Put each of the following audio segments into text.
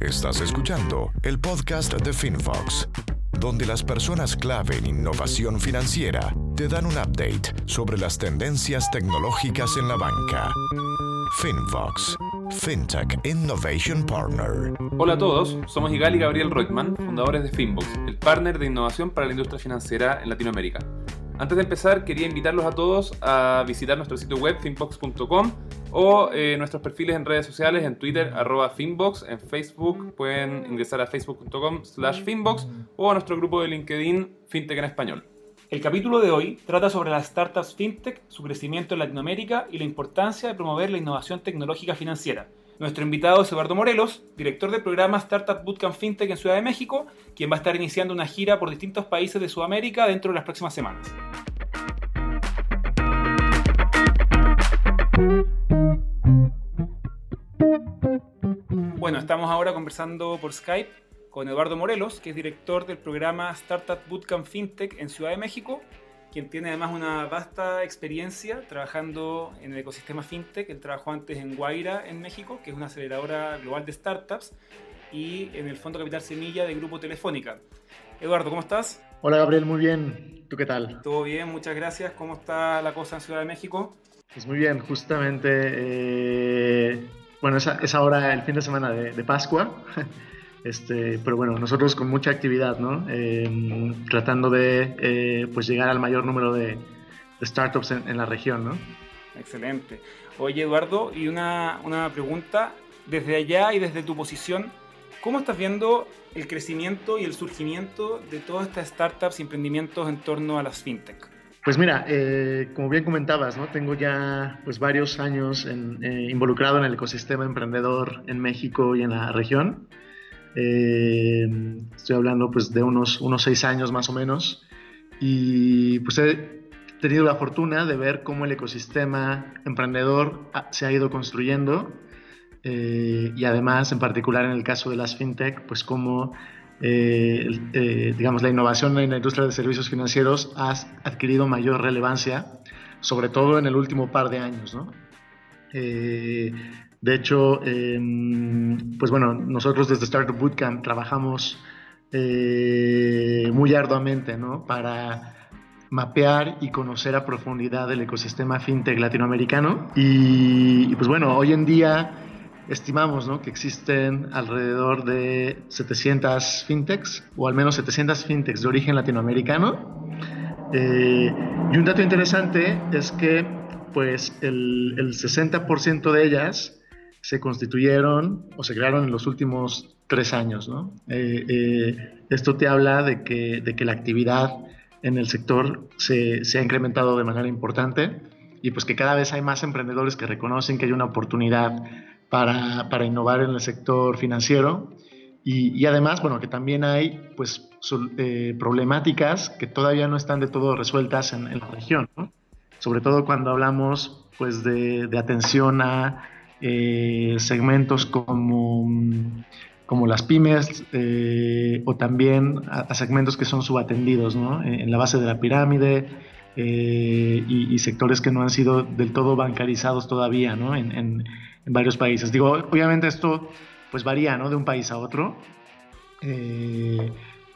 Estás escuchando el podcast de FinFox, donde las personas clave en innovación financiera te dan un update sobre las tendencias tecnológicas en la banca. FinFox, FinTech Innovation Partner. Hola a todos, somos Igal y Gabriel Reutemann, fundadores de Finbox, el partner de innovación para la industria financiera en Latinoamérica. Antes de empezar, quería invitarlos a todos a visitar nuestro sitio web finbox.com o eh, nuestros perfiles en redes sociales, en Twitter, arroba Finbox, en Facebook pueden ingresar a facebook.com slash Finbox o a nuestro grupo de LinkedIn FinTech en Español. El capítulo de hoy trata sobre las startups FinTech, su crecimiento en Latinoamérica y la importancia de promover la innovación tecnológica financiera. Nuestro invitado es Eduardo Morelos, director del programa Startup Bootcamp FinTech en Ciudad de México, quien va a estar iniciando una gira por distintos países de Sudamérica dentro de las próximas semanas. Bueno, estamos ahora conversando por Skype con Eduardo Morelos, que es director del programa Startup Bootcamp FinTech en Ciudad de México quien tiene además una vasta experiencia trabajando en el ecosistema fintech. Él trabajó antes en Guaira, en México, que es una aceleradora global de startups, y en el Fondo Capital Semilla de Grupo Telefónica. Eduardo, ¿cómo estás? Hola Gabriel, muy bien. ¿Tú qué tal? Todo bien, muchas gracias. ¿Cómo está la cosa en Ciudad de México? Pues muy bien, justamente, eh, bueno, es, ahora el fin de semana de, de Pascua. Este, pero bueno, nosotros con mucha actividad, ¿no? Em, tratando de eh, pues llegar al mayor número de, startups en, la región, ¿no? Excelente. Oye, Eduardo, y una, una pregunta, desde allá y desde tu posición, ¿cómo estás viendo el crecimiento y el surgimiento de todas estas startups y emprendimientos en torno a las fintech? Pues mira, eh, como bien comentabas, ¿no? tengo ya pues, varios años eh, involucrado en el ecosistema emprendedor en México y en la región. Eh, estoy hablando pues de unos, unos seis años más o menos. Y pues he tenido la fortuna de ver cómo el ecosistema emprendedor se ha ido construyendo. Eh, y además, en particular en el caso de las fintech, pues cómo eh, digamos, la innovación en la industria de servicios financieros ha adquirido mayor relevancia, sobre todo en el último par de años. ¿no? De hecho, em, pues bueno, nosotros desde Startup Bootcamp trabajamos eh, muy arduamente ¿no? para mapear y conocer a profundidad el ecosistema fintech latinoamericano. Y, pues bueno, hoy en día estimamos ¿no? que existen alrededor de 700 fintechs, o al menos 700 fintechs de origen latinoamericano. Eh, y un dato interesante es que pues el, el 60% de ellas se constituyeron o se crearon en los últimos tres años. ¿no? Eh, eh, esto te habla de que, de que la actividad en el sector se, se, ha incrementado de manera importante y pues que cada vez hay más emprendedores que reconocen que hay una oportunidad para, para innovar en el sector financiero y, y, además, bueno, que también hay pues eh, problemáticas que todavía no están de todo resueltas en, la región, sobre todo cuando hablamos pues de, de atención a eh, segmentos como, como las pymes eh, o también a, segmentos que son subatendidos ¿no? en, la base de la pirámide eh, y, sectores que no han sido del todo bancarizados todavía ¿no? en, en, varios países. Digo, obviamente esto pues varía ¿no? de un país a otro.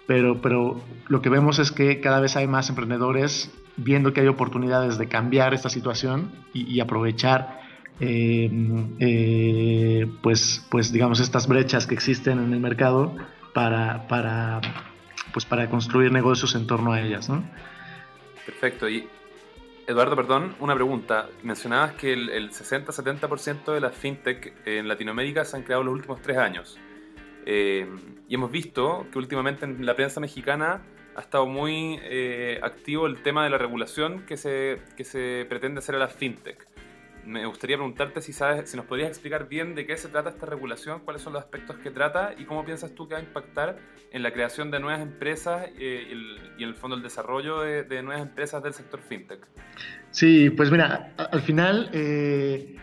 pero, pero lo que vemos es que cada vez hay más emprendedores viendo que hay oportunidades de cambiar esta situación y aprovechar eh, eh, pues, pues digamos estas brechas que existen en el mercado para, para, pues para construir negocios en torno a ellas. ¿no? Perfecto. Y Eduardo, perdón, una pregunta. Mencionabas que el, 60-70% de las fintech en Latinoamérica se han creado en los últimos tres años. Eh, y hemos visto que últimamente en la prensa mexicana ha estado muy activo el tema de la regulación que se, que se pretende hacer a las fintech me gustaría preguntarte si sabes, si nos podrías explicar bien de qué se trata esta regulación, cuáles son los aspectos que trata y cómo piensas tú que va a impactar en la creación de nuevas empresas eh, y, en el fondo el desarrollo de, nuevas empresas del sector fintech. Sí, pues mira, al final, eh,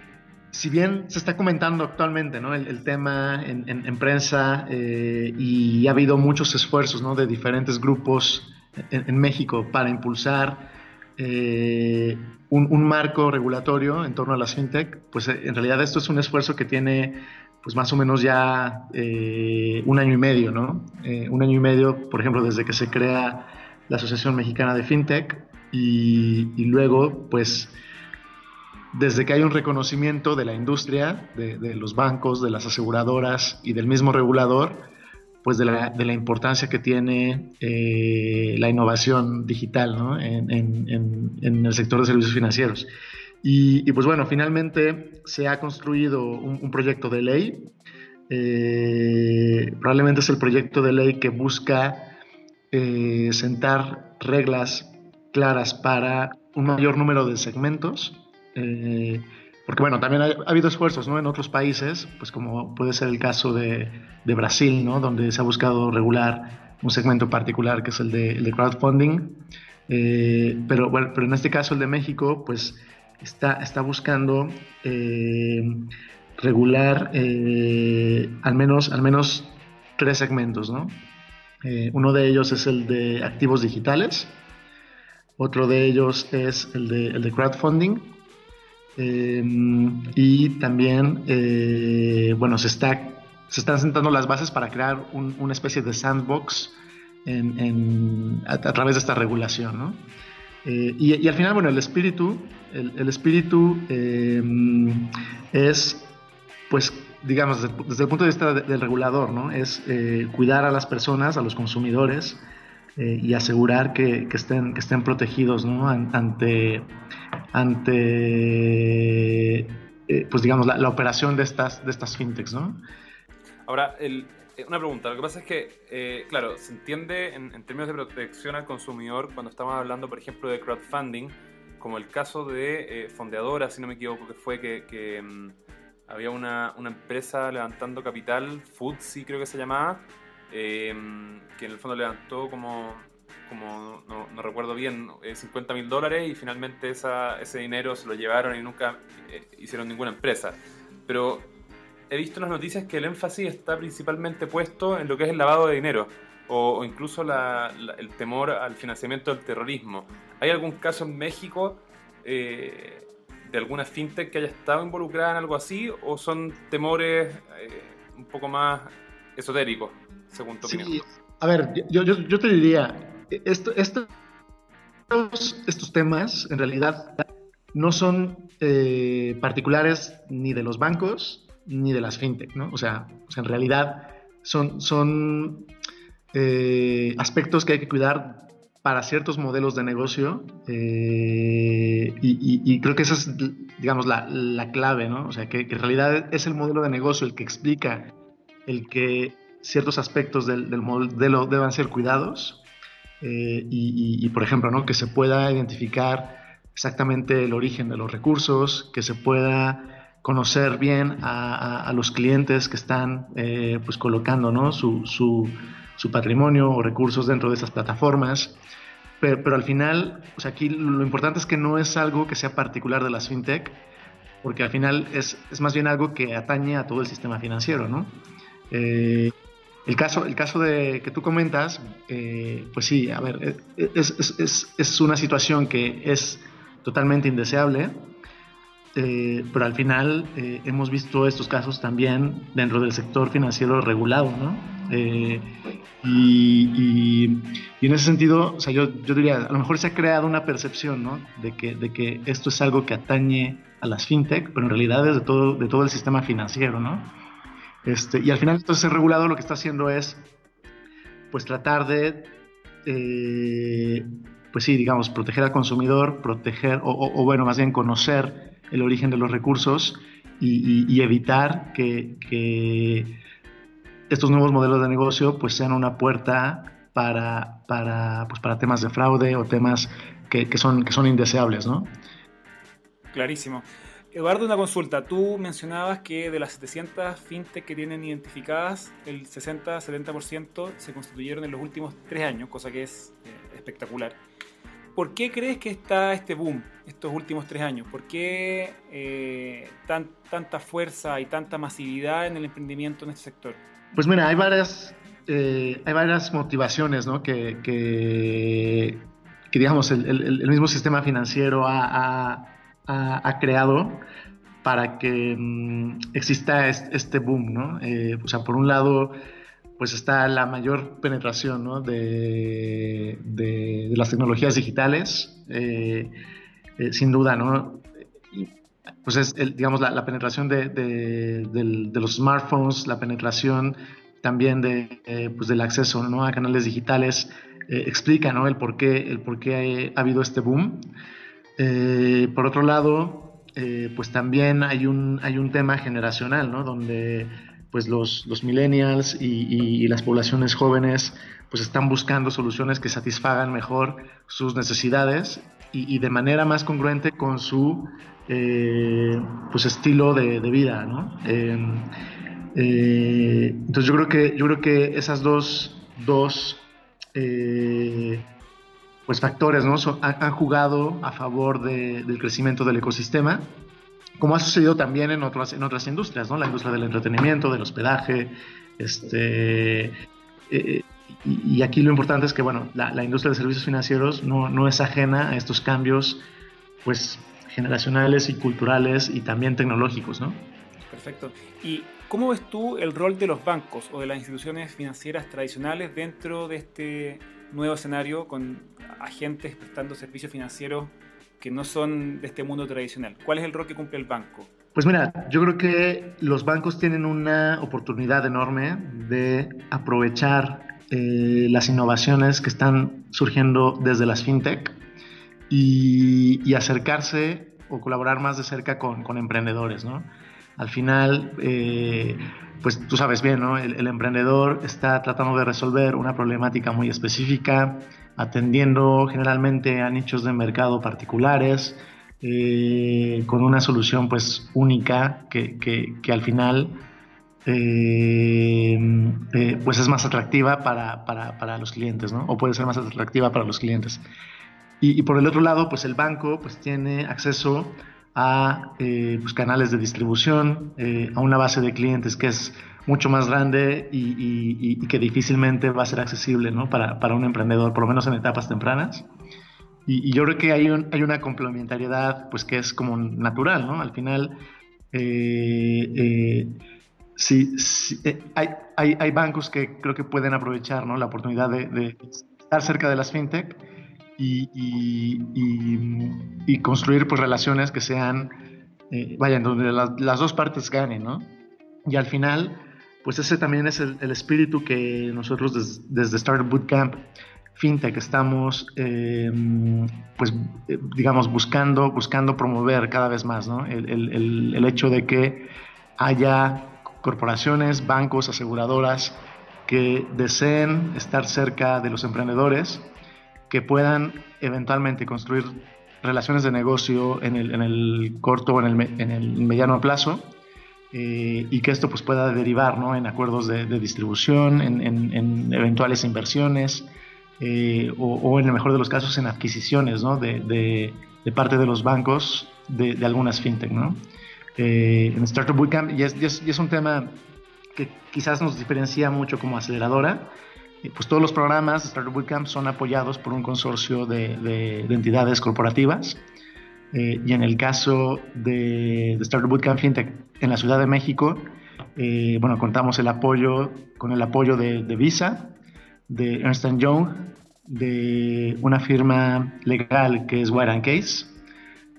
si bien se está comentando actualmente ¿no? el, tema en, prensa eh, y ha habido muchos esfuerzos ¿no? de diferentes grupos en México para impulsar eh, un, marco regulatorio en torno a las fintech, pues eh, en realidad esto es un esfuerzo que tiene pues más o menos ya eh, un año y medio, ¿no? Un año y medio, por ejemplo, desde que se crea la Asociación Mexicana de FinTech y, luego, pues, desde que hay un reconocimiento de la industria, de, los bancos, de las aseguradoras y del mismo regulador, pues de la, importancia que tiene eh, la innovación digital en, el sector de servicios financieros. Y, pues bueno, finalmente se ha construido un, proyecto de ley. Eh, probablemente es el proyecto de ley que busca eh, sentar reglas claras para un mayor número de segmentos. Eh, porque bueno, también ha, habido esfuerzos ¿no? en otros países, pues como puede ser el caso de, Brasil, ¿no? donde se ha buscado regular un segmento particular que es el de, crowdfunding. pero, bueno, pero en este caso el de México, pues está, está buscando eh, regular eh, al, menos, al menos tres segmentos. ¿no? Eh, uno de ellos es el de activos digitales, otro de ellos es el de, el de crowdfunding y también, bueno, se, está, se están sentando las bases para crear una especie de sandbox a, través de esta regulación. ¿no? Eh, y, al final, bueno, el espíritu, el, espíritu eh, es, pues, digamos, desde, el punto de vista del regulador, ¿no? Es eh, cuidar a las personas, a los consumidores y asegurar que, estén, que estén protegidos, ¿no? Ante, ante pues, digamos, la, operación de estas, de estas fintechs, ¿no? Ahora, eh, una pregunta, lo que pasa es que, eh, claro, se entiende en, términos de protección al consumidor cuando estamos hablando, por ejemplo, de crowdfunding, como el caso de eh, Fondeadora, si no me equivoco, que fue que, mm, había una, empresa levantando capital, Foodsi creo que se llamaba, que en el fondo levantó como, como no, recuerdo bien, 50 mil dólares y finalmente ese dinero se lo llevaron y nunca hicieron ninguna empresa. Pero he visto en las noticias que el énfasis está principalmente puesto en lo que es el lavado de dinero o, incluso el temor al financiamiento del terrorismo. ¿Hay algún caso en México eh, de alguna fintech que haya estado involucrada en algo así o son temores eh, un poco más esotéricos, según tu opinión? A ver, yo, yo, te diría, esto, estos, estos temas en realidad no son eh, particulares ni de los bancos ni de las fintech, ¿no? O sea, en realidad son, son eh, aspectos que hay que cuidar para ciertos modelos de negocio eh, y, creo que esa es, digamos, la, clave, ¿no? O sea, que, en realidad es el modelo de negocio el que explica el que ciertos aspectos del, modelo deban ser cuidados eh, y, por ejemplo, ¿no? Que se pueda identificar exactamente el origen de los recursos, que se pueda conocer bien a, los clientes que están eh, pues colocando ¿no? su, su, patrimonio o recursos dentro de esas plataformas. Pero, pero, al final, sea, aquí lo importante es que no es algo que sea particular de las fintech, porque al final es, es más bien algo que atañe a todo el sistema financiero. ¿no? Eh, el caso, el caso de, que tú comentas, eh, pues sí, a ver, es, es, una situación que es totalmente indeseable eh, pero al final eh, hemos visto estos casos también dentro del sector financiero regulado, ¿no? Eh, y, en ese sentido, o sea, yo, yo, diría, a lo mejor se ha creado una percepción, ¿no? De que, de que esto es algo que atañe a las fintech, pero en realidad es de todo, de todo el sistema financiero, ¿no? Este, y al final, entonces, el regulado lo que está haciendo es, pues, tratar de, pues sí, digamos, proteger al consumidor, proteger, o, bueno, más bien conocer el origen de los recursos y, evitar que, estos nuevos modelos de negocio pues sean una puerta para, para, pues, para temas de fraude o temas que, son, que son indeseables, ¿no? Clarísimo. Eduardo, una consulta. Tú mencionabas que de las 700 fintech que tienen identificadas, el 60-70% se constituyeron en los últimos tres años, cosa que es eh, espectacular. ¿Por qué crees que está este boom estos últimos tres años? ¿Por qué eh, tanta fuerza y tanta masividad en el emprendimiento en este sector? Pues mira, hay varias, eh, hay varias motivaciones ¿no? que, que, digamos, el, mismo sistema financiero ha, creado para que mm, exista este boom, ¿no? Eh, o sea, por un lado, pues está la mayor penetración ¿no? de, las tecnologías digitales, eh, eh, sin duda, ¿no? Pues es, digamos, la, penetración de, los smartphones, la penetración también de, pues del acceso a canales digitales, explica ¿no? el, por qué, el por qué ha, habido este boom. Por otro lado, eh, pues también hay un, hay un tema generacional, ¿no? Donde pues los, los millennials y, las poblaciones jóvenes pues están buscando soluciones que satisfagan mejor sus necesidades y, de manera más congruente con su eh, pues estilo de, vida, ¿no? Em, eh, entonces yo creo que yo creo que esas dos, dos pues factores ¿no? han, jugado a favor del crecimiento del ecosistema, como ha sucedido también en otras, en otras industrias, ¿no? la industria del entretenimiento, del hospedaje, este, eh, y, aquí lo importante es que bueno, la, industria de servicios financieros no, no, es ajena a estos cambios pues, generacionales y culturales y también tecnológicos. ¿no? Perfecto. ¿Y cómo ves tú el rol de los bancos o de las instituciones financieras tradicionales dentro de este nuevo escenario con agentes prestando servicios financieros que no son de este mundo tradicional? ¿Cuál es el rol que cumple el banco? Pues mira, yo creo que los bancos tienen una oportunidad enorme de aprovechar eh, las innovaciones que están surgiendo desde las fintech y, acercarse o colaborar más de cerca con, con emprendedores, ¿no? Al final, eh, pues tú sabes bien, ¿no? El, emprendedor está tratando de resolver una problemática muy específica, atendiendo generalmente a nichos de mercado particulares, eh, con una solución pues única que, que, al final eh, pues es más atractiva para, para, para, los clientes, ¿no? O puede ser más atractiva para los clientes. Y, y, por el otro lado, pues el banco pues tiene acceso a eh, pues, canales de distribución, eh, a una base de clientes que es mucho más grande y, que difícilmente va a ser accesible ¿no? para, para, un emprendedor, por lo menos en etapas tempranas. Y, yo creo que hay, hay una complementariedad pues, que es como natural. ¿no? Al final, eh, sí, hay, hay, hay, bancos que creo que pueden aprovechar ¿no? la oportunidad de, de estar cerca de las fintech y, y, construir pues relaciones que sean, eh, vayan, donde las dos partes ganen, ¿no? Y al final, pues ese también es el, espíritu que nosotros desde Startup Bootcamp FinTech estamos, eh, pues, eh, digamos, buscando, buscando promover cada vez más, ¿no? El, el, el hecho de que haya corporaciones, bancos, aseguradoras que deseen estar cerca de los emprendedores que puedan eventualmente construir relaciones de negocio en el, en el corto o en el, en el mediano plazo eh, y que esto pues pueda derivar ¿no? en acuerdos de, distribución, en, en, eventuales inversiones eh, o, en el mejor de los casos en adquisiciones ¿no? de, de, parte de los bancos de, algunas fintech. ¿no? Eh, en Startup Bootcamp y es, es un tema que quizás nos diferencia mucho como aceleradora, pues todos los programas de Startup Bootcamp son apoyados por un consorcio de, entidades corporativas. Eh, y en el caso de, de, Startup Bootcamp FinTech en la Ciudad de México, eh, bueno, contamos el apoyo, con el apoyo de, Visa, de Ernst Young, de una firma legal que es Wire Case,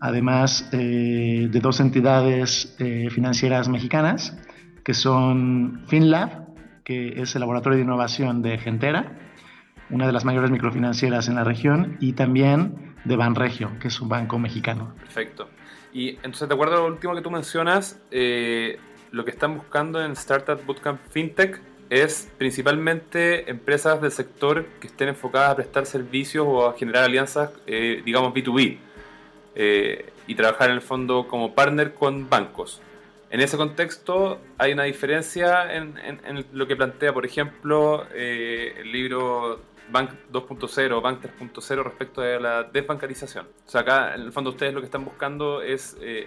además eh, de dos entidades financieras mexicanas, que son FinLab, que es el laboratorio de innovación de Gentera, una de las mayores microfinancieras en la región, y también de Banregio, que es un banco mexicano. Perfecto. Y entonces, de acuerdo a lo último que tú mencionas, eh, lo que están buscando en Startup Bootcamp FinTech es principalmente empresas del sector que estén enfocadas a prestar servicios o a generar alianzas, eh, digamos, B2B, eh, y trabajar en el fondo como partner con bancos. En ese contexto hay una diferencia en, lo que plantea, por ejemplo, eh, el libro Bank 2.0, Bank 3.0 respecto a la desbancarización. O sea, acá en el fondo ustedes lo que están buscando es eh,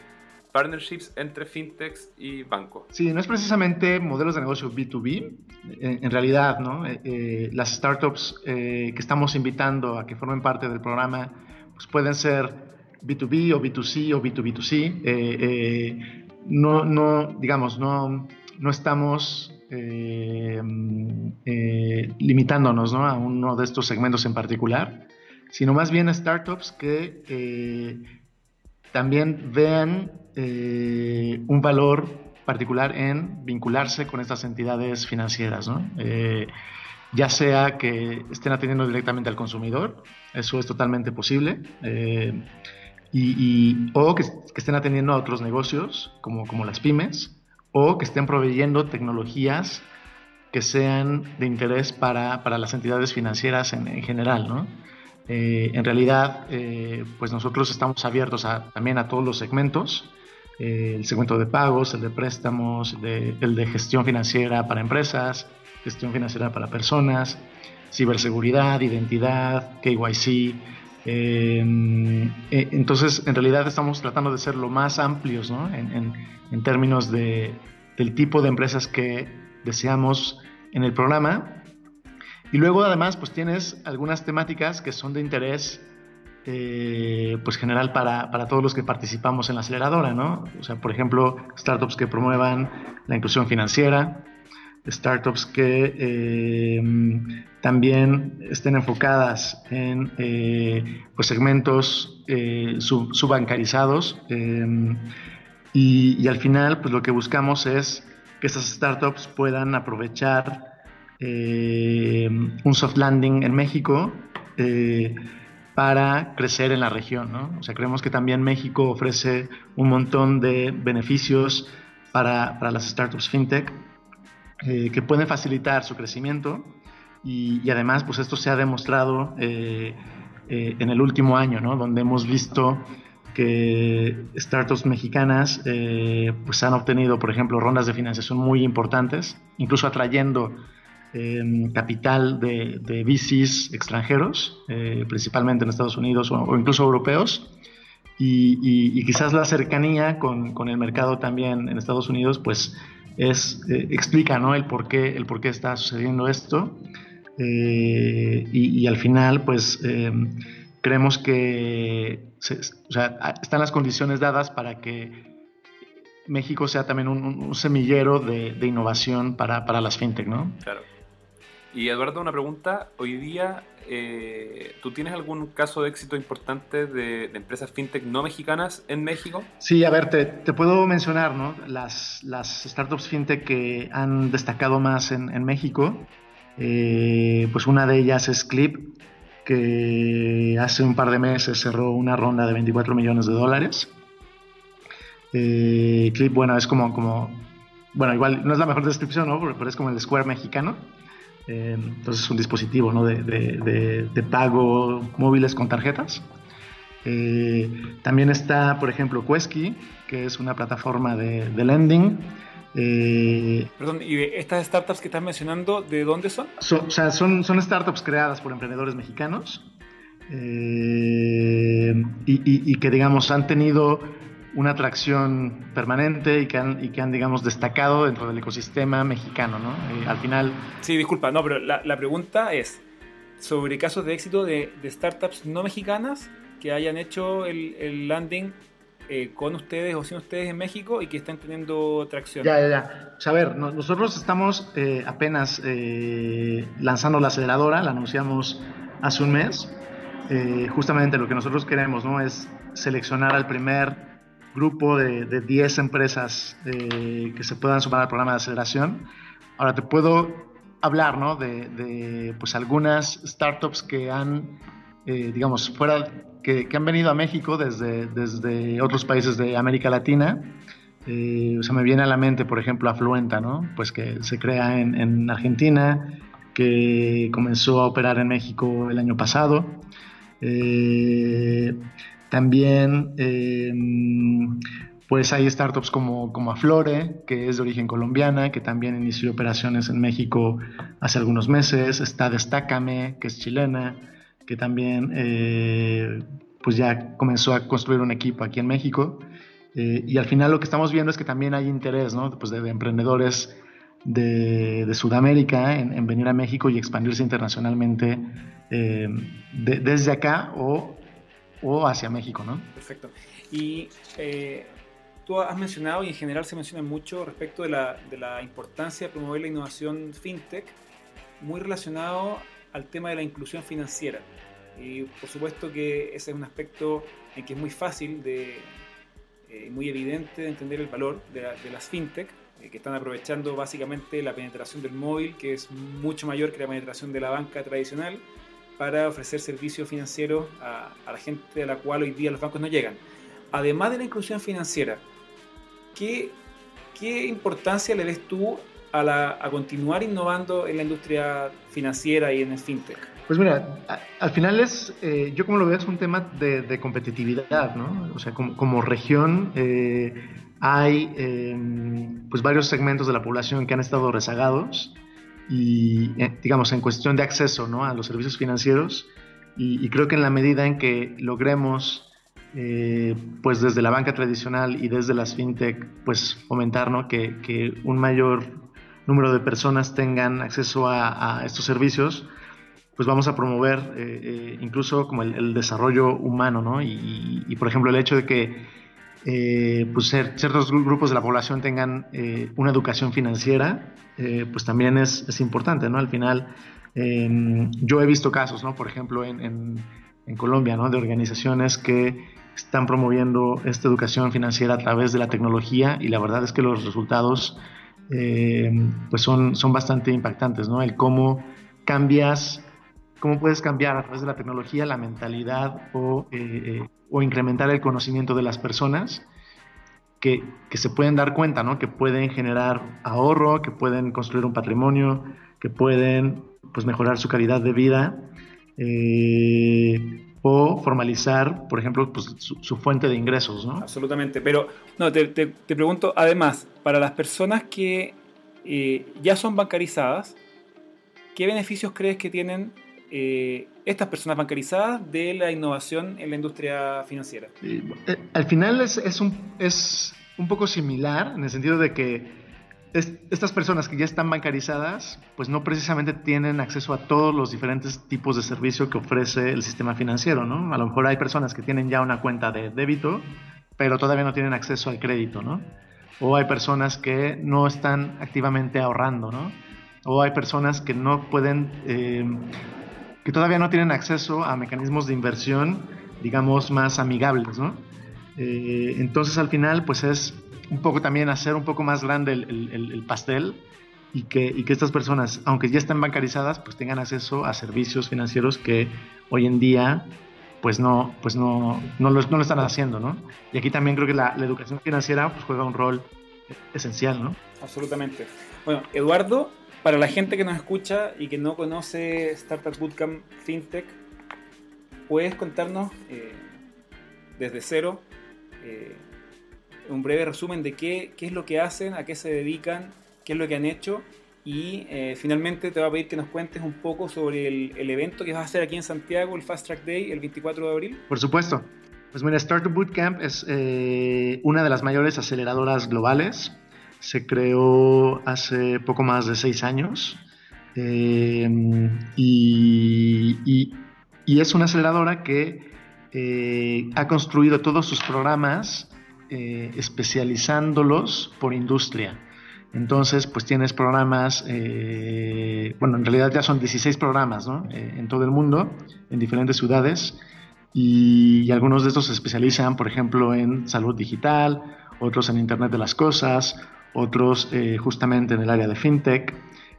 partnerships entre fintechs y bancos. Sí, no es precisamente modelos de negocio B2B, en, realidad, ¿no? Eh, las startups que estamos invitando a que formen parte del programa pues pueden ser B2B o B2C o B2B2C no, no, digamos, no, no estamos eh, eh, limitándonos ¿no? a uno de estos segmentos en particular, sino más bien startups que eh, también vean un valor particular en vincularse con estas entidades financieras, ¿no? ya sea que estén atendiendo directamente al consumidor, eso es totalmente posible, y, o que, estén atendiendo a otros negocios, como, como las pymes, o que estén proveyendo tecnologías que sean de interés para, para las entidades financieras en, en general, ¿no? Eh, en realidad, eh, pues nosotros estamos abiertos a, también a todos los segmentos, eh, el segmento de pagos, el de préstamos, el de gestión financiera para empresas, gestión financiera para personas, ciberseguridad, identidad, KYC, entonces, en realidad estamos tratando de ser lo más amplios ¿no? en, en términos de, del tipo de empresas que deseamos en el programa. Y luego además pues tienes algunas temáticas que son de interés eh, pues general para, para, todos los que participamos en la aceleradora, ¿no? O sea, por ejemplo, startups que promuevan la inclusión financiera, startups que eh, también estén enfocadas en eh, pues segmentos sub, subbancarizados y, al final, pues lo que buscamos es que estas startups puedan aprovechar eh, un soft landing en México eh, para crecer en la región. ¿no? O sea, creemos que también México ofrece un montón de beneficios para, para las startups fintech eh, que pueden facilitar su crecimiento y, y, además, pues esto se ha demostrado en el último año, ¿no? donde hemos visto que startups mexicanas eh, pues han obtenido, por ejemplo, rondas de financiación muy importantes, incluso atrayendo em, capital de, de, VCs extranjeros, eh, principalmente en Estados Unidos o, incluso europeos. Y, quizás la cercanía con, con, el mercado también en Estados Unidos, pues es, eh, explica ¿no? el, por qué, el por qué está sucediendo esto. y, al final, pues em, creemos que están las condiciones dadas para que México sea también un, semillero de, innovación para, las fintech, ¿no? Claro. Y Eduardo, una pregunta. Hoy día, eh, ¿tú tienes algún caso de éxito importante de, empresas fintech no mexicanas en México? Sí, a ver, te, puedo mencionar, ¿no? Las, las startups fintech que han destacado más en, México. Eh, pues una de ellas es Clip, que hace un par de meses cerró una ronda de 24 millones de dólares. Eh, Clip, bueno, es como, como, bueno, igual no es la mejor descripción, ¿no? Pero, es como el Square mexicano. Eh, entonces es un dispositivo ¿no? de, de, de, pago móviles con tarjetas. Eh, también está, por ejemplo, Quesky, que es una plataforma de, lending eh, Perdón, ¿y estas startups que estás mencionando, de dónde son? o sea, son, son startups creadas por emprendedores mexicanos eh, y, que, digamos, han tenido una atracción permanente y que han, y que han digamos, destacado dentro del ecosistema mexicano, ¿no? Eh, al final... Sí, disculpa, no, pero la, pregunta es sobre casos de éxito de, startups no mexicanas que hayan hecho el, el landing eh, con ustedes o sin ustedes en México y que están teniendo tracción. Ya, ya, ya. O sea, a ver, nosotros estamos eh, apenas eh, lanzando la aceleradora, la anunciamos hace un mes. justamente lo que nosotros queremos ¿no? es seleccionar al primer grupo de, de 10 empresas que se puedan sumar al programa de aceleración. Ahora te puedo hablar ¿no? de, pues algunas startups que han, digamos, fuera que, han venido a México desde, desde otros países de América Latina. Eh, o sea, me viene a la mente, por ejemplo, Afluenta, ¿no? Pues que se crea en, en Argentina, que comenzó a operar en México el año pasado. Eh, también, eh, pues hay startups como, como Aflore, que es de origen colombiana, que también inició operaciones en México hace algunos meses. Está Destácame, que es chilena que también eh, pues ya comenzó a construir un equipo aquí en México. Eh, y al final lo que estamos viendo es que también hay interés ¿no? pues de, emprendedores de, de Sudamérica en, venir a México y expandirse internacionalmente desde acá o, o, hacia México. ¿no? Perfecto. Y tú has mencionado y en general se menciona mucho respecto de la, de la importancia de promover la innovación fintech, muy relacionado al tema de la inclusión financiera. Y por supuesto que ese es un aspecto en que es muy fácil, de, eh, muy evidente de entender el valor de, las fintech, eh, que están aprovechando básicamente la penetración del móvil, que es mucho mayor que la penetración de la banca tradicional, para ofrecer servicios financieros a, a la gente a la cual hoy día los bancos no llegan. Además de la inclusión financiera, ¿qué, qué importancia le ves tú a, la, a continuar innovando en la industria financiera y en el fintech? Pues mira, al final es, eh, yo como lo veo, es un tema de, competitividad, ¿no? O sea, como, región eh, hay em, pues varios segmentos de la población que han estado rezagados y, eh, digamos, en cuestión de acceso ¿no? a los servicios financieros y, creo que en la medida en que logremos, pues desde la banca tradicional y desde las fintech, pues fomentar ¿no? que, que un mayor número de personas tengan acceso a, a estos servicios, pues vamos a promover eh, eh, incluso como el, desarrollo humano, ¿no? Y, por ejemplo el hecho de que eh, pues ciertos grupos de la población tengan una educación financiera, pues también es, es, importante, ¿no? Al final em, yo he visto casos, ¿no? Por ejemplo en, en, Colombia, ¿no? De organizaciones que están promoviendo esta educación financiera a través de la tecnología y la verdad es que los resultados pues son, son bastante impactantes, ¿no? El cómo cambias cómo puedes cambiar a través de la tecnología la mentalidad o, eh, o incrementar el conocimiento de las personas que, que, se pueden dar cuenta, ¿no? que pueden generar ahorro, que pueden construir un patrimonio, que pueden pues, mejorar su calidad de vida eh, o formalizar, por ejemplo, pues, su, fuente de ingresos. ¿no? Absolutamente, pero no, te, te, pregunto, además, para las personas que eh, ya son bancarizadas, ¿qué beneficios crees que tienen eh, estas personas bancarizadas de la innovación en la industria financiera? Eh, al final es, un, es un poco similar en el sentido de que estas personas que ya están bancarizadas, pues no precisamente tienen acceso a todos los diferentes tipos de servicio que ofrece el sistema financiero, ¿no? A lo mejor hay personas que tienen ya una cuenta de débito, pero todavía no tienen acceso al crédito, ¿no? O hay personas que no están activamente ahorrando, ¿no? O hay personas que no pueden eh, que todavía no tienen acceso a mecanismos de inversión, digamos, más amigables, ¿no? Eh, entonces al final, pues es un poco también hacer un poco más grande el, pastel y que, estas personas, aunque ya estén bancarizadas, pues tengan acceso a servicios financieros que hoy en día pues no, pues no, no lo están haciendo, ¿no? Y aquí también creo que la, la educación financiera pues, juega un rol esencial, ¿no? Absolutamente. Bueno, Eduardo, para la gente que nos escucha y que no conoce Startup Bootcamp FinTech, ¿puedes contarnos eh, desde cero eh, un breve resumen de qué, qué, es lo que hacen, a qué se dedican, qué es lo que han hecho? Y eh, finalmente te voy a pedir que nos cuentes un poco sobre el, el, evento que vas a hacer aquí en Santiago, el Fast Track Day, el 24 de abril. Por supuesto. Pues mira, Startup Bootcamp es una de las mayores aceleradoras globales se creó hace poco más de seis años eh, y, es una aceleradora que eh, ha construido todos sus programas eh, especializándolos por industria. Entonces, pues tienes programas, bueno, en realidad ya son 16 programas ¿no? en todo el mundo, en diferentes ciudades, y, y, algunos de estos se especializan, por ejemplo, en salud digital, otros en Internet de las Cosas, otros eh, justamente en el área de fintech.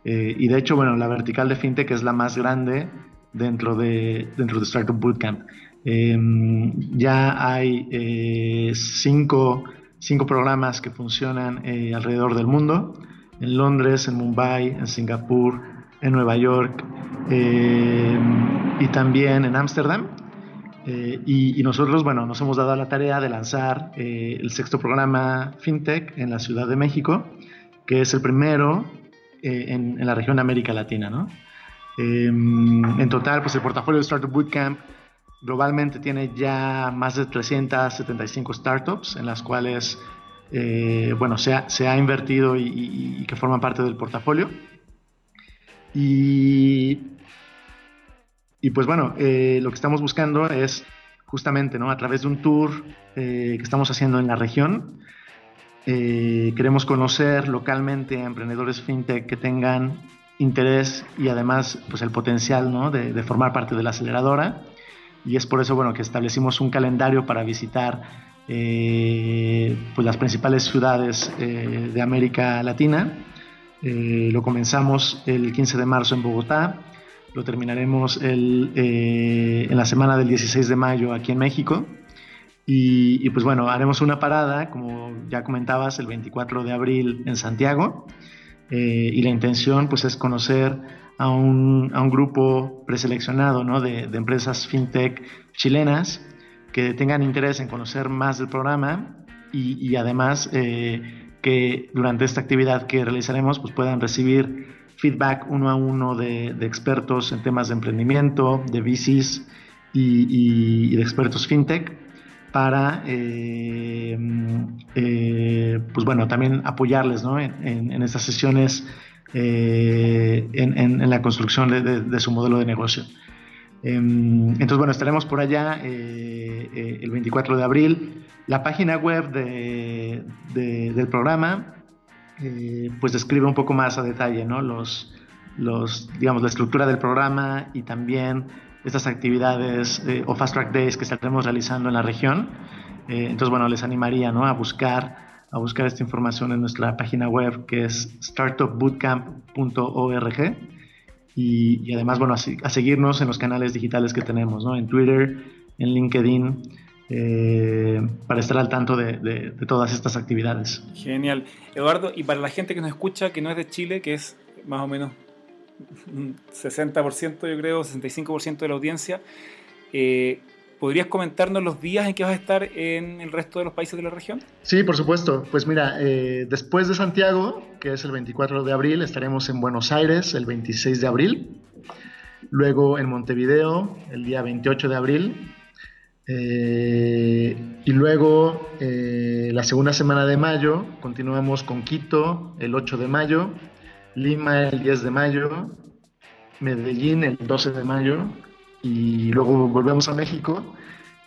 Eh, y de hecho, bueno, la vertical de fintech es la más grande dentro de, dentro de Startup Bootcamp. Em, ya hay eh, cinco, cinco, programas que funcionan alrededor del mundo, en Londres, en Mumbai, en Singapur, en Nueva York em, y también en Ámsterdam. Eh, y, nosotros, bueno, nos hemos dado la tarea de lanzar eh, el sexto programa FinTech en la Ciudad de México, que es el primero eh, en, la región de América Latina, ¿no? Em, en total, pues el portafolio de Startup Bootcamp globalmente tiene ya más de 375 startups en las cuales, bueno, se ha, se ha invertido y, y que forman parte del portafolio. Y y pues bueno, eh, lo que estamos buscando es justamente, ¿no? A través de un tour eh, que estamos haciendo en la región, eh, queremos conocer localmente a emprendedores fintech que tengan interés y además pues el potencial ¿no? de, de, formar parte de la aceleradora y es por eso bueno que establecimos un calendario para visitar eh, pues las principales ciudades eh, de América Latina eh, lo comenzamos el 15 de marzo en Bogotá lo terminaremos el, en la semana del 16 de mayo aquí en México y, y, pues bueno haremos una parada como ya comentabas el 24 de abril en Santiago eh, y la intención pues es conocer a un, a un grupo preseleccionado ¿no? de, de, empresas fintech chilenas que tengan interés en conocer más del programa y, y además eh, que durante esta actividad que realizaremos pues puedan recibir feedback uno a uno de, expertos en temas de emprendimiento, de VCs y, y de expertos fintech para, eh, eh, pues bueno, también apoyarles ¿no? en, en, estas sesiones eh, en, la construcción de, su modelo de negocio. Em, entonces, bueno, estaremos por allá el 24 de abril. La página web de, del programa, pues describe un poco más a detalle, ¿no? Los, los, digamos, la estructura del programa y también estas actividades eh, o Fast Track Days que estaremos realizando en la región. Eh, entonces, bueno, les animaría ¿no? a, buscar, a buscar esta información en nuestra página web que es startupbootcamp.org y, y, además, bueno, a, a, seguirnos en los canales digitales que tenemos, ¿no? en Twitter, en LinkedIn, eh, para estar al tanto de, de, de todas estas actividades. Genial. Eduardo, y para la gente que nos escucha, que no es de Chile, que es más o menos un 60% yo creo, 65% de la audiencia. Eh, ¿Podrías comentarnos los días en que vas a estar en el resto de los países de la región? Sí, por supuesto. Pues mira, eh, después de Santiago, que es el 24 de abril, estaremos en Buenos Aires el 26 de abril. Luego en Montevideo el día 28 de abril. Eh, y luego eh, la segunda semana de mayo continuamos con Quito el 8 de mayo Lima el 10 de mayo, Medellín el 12 de mayo y luego volvemos a México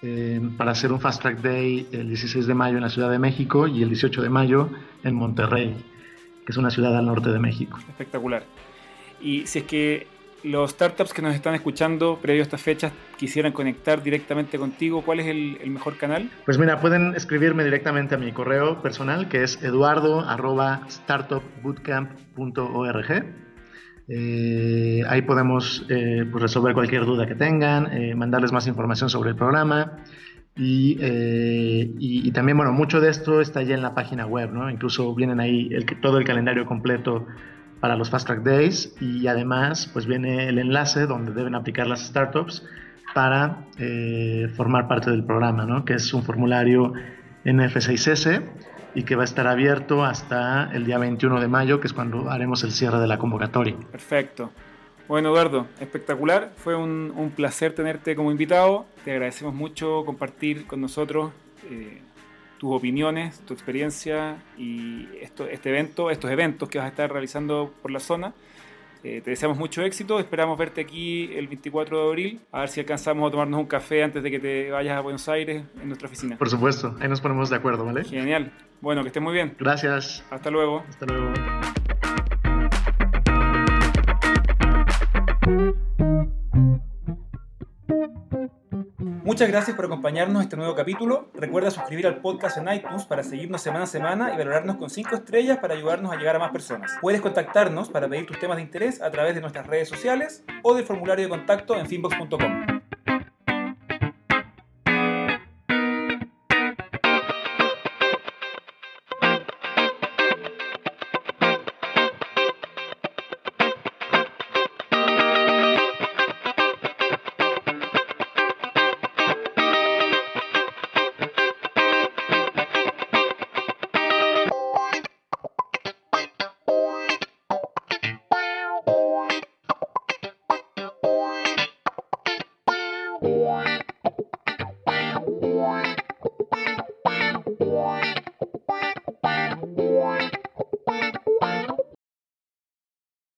eh, para hacer un Fast Track Day el 16 de mayo en la Ciudad de México y el 18 de mayo en Monterrey, que es una ciudad al norte de México. Espectacular. Y si es que los startups que nos están escuchando previo a estas fechas quisieran conectar directamente contigo, ¿cuál es el, el, mejor canal? Pues mira, pueden escribirme directamente a mi correo personal que es eduardo.startupbootcamp.org. Eh, ahí podemos eh, pues resolver cualquier duda que tengan, eh, mandarles más información sobre el programa. Y, eh, y, y, también, bueno, mucho de esto está ya en la página web, ¿no? Incluso vienen ahí el, todo el calendario completo para los Fast Track Days y además pues viene el enlace donde deben aplicar las startups para eh, formar parte del programa, ¿no? que es un formulario NF6S y que va a estar abierto hasta el día 21 de mayo, que es cuando haremos el cierre de la convocatoria. Perfecto. Bueno, Eduardo, espectacular. Fue un, placer tenerte como invitado. Te agradecemos mucho compartir con nosotros eh, tus opiniones, tu experiencia y esto, este evento, estos eventos que vas a estar realizando por la zona. Eh, te deseamos mucho éxito, esperamos verte aquí el 24 de abril, a ver si alcanzamos a tomarnos un café antes de que te vayas a Buenos Aires en nuestra oficina. Por supuesto, ahí nos ponemos de acuerdo, ¿vale? Genial. Bueno, que estés muy bien. Gracias. Hasta luego. Hasta luego. Muchas gracias por acompañarnos en este nuevo capítulo. Recuerda suscribir al podcast en iTunes para seguirnos semana a semana y valorarnos con 5 estrellas para ayudarnos a llegar a más personas. Puedes contactarnos para pedir tus temas de interés a través de nuestras redes sociales o del formulario de contacto en finbox.com.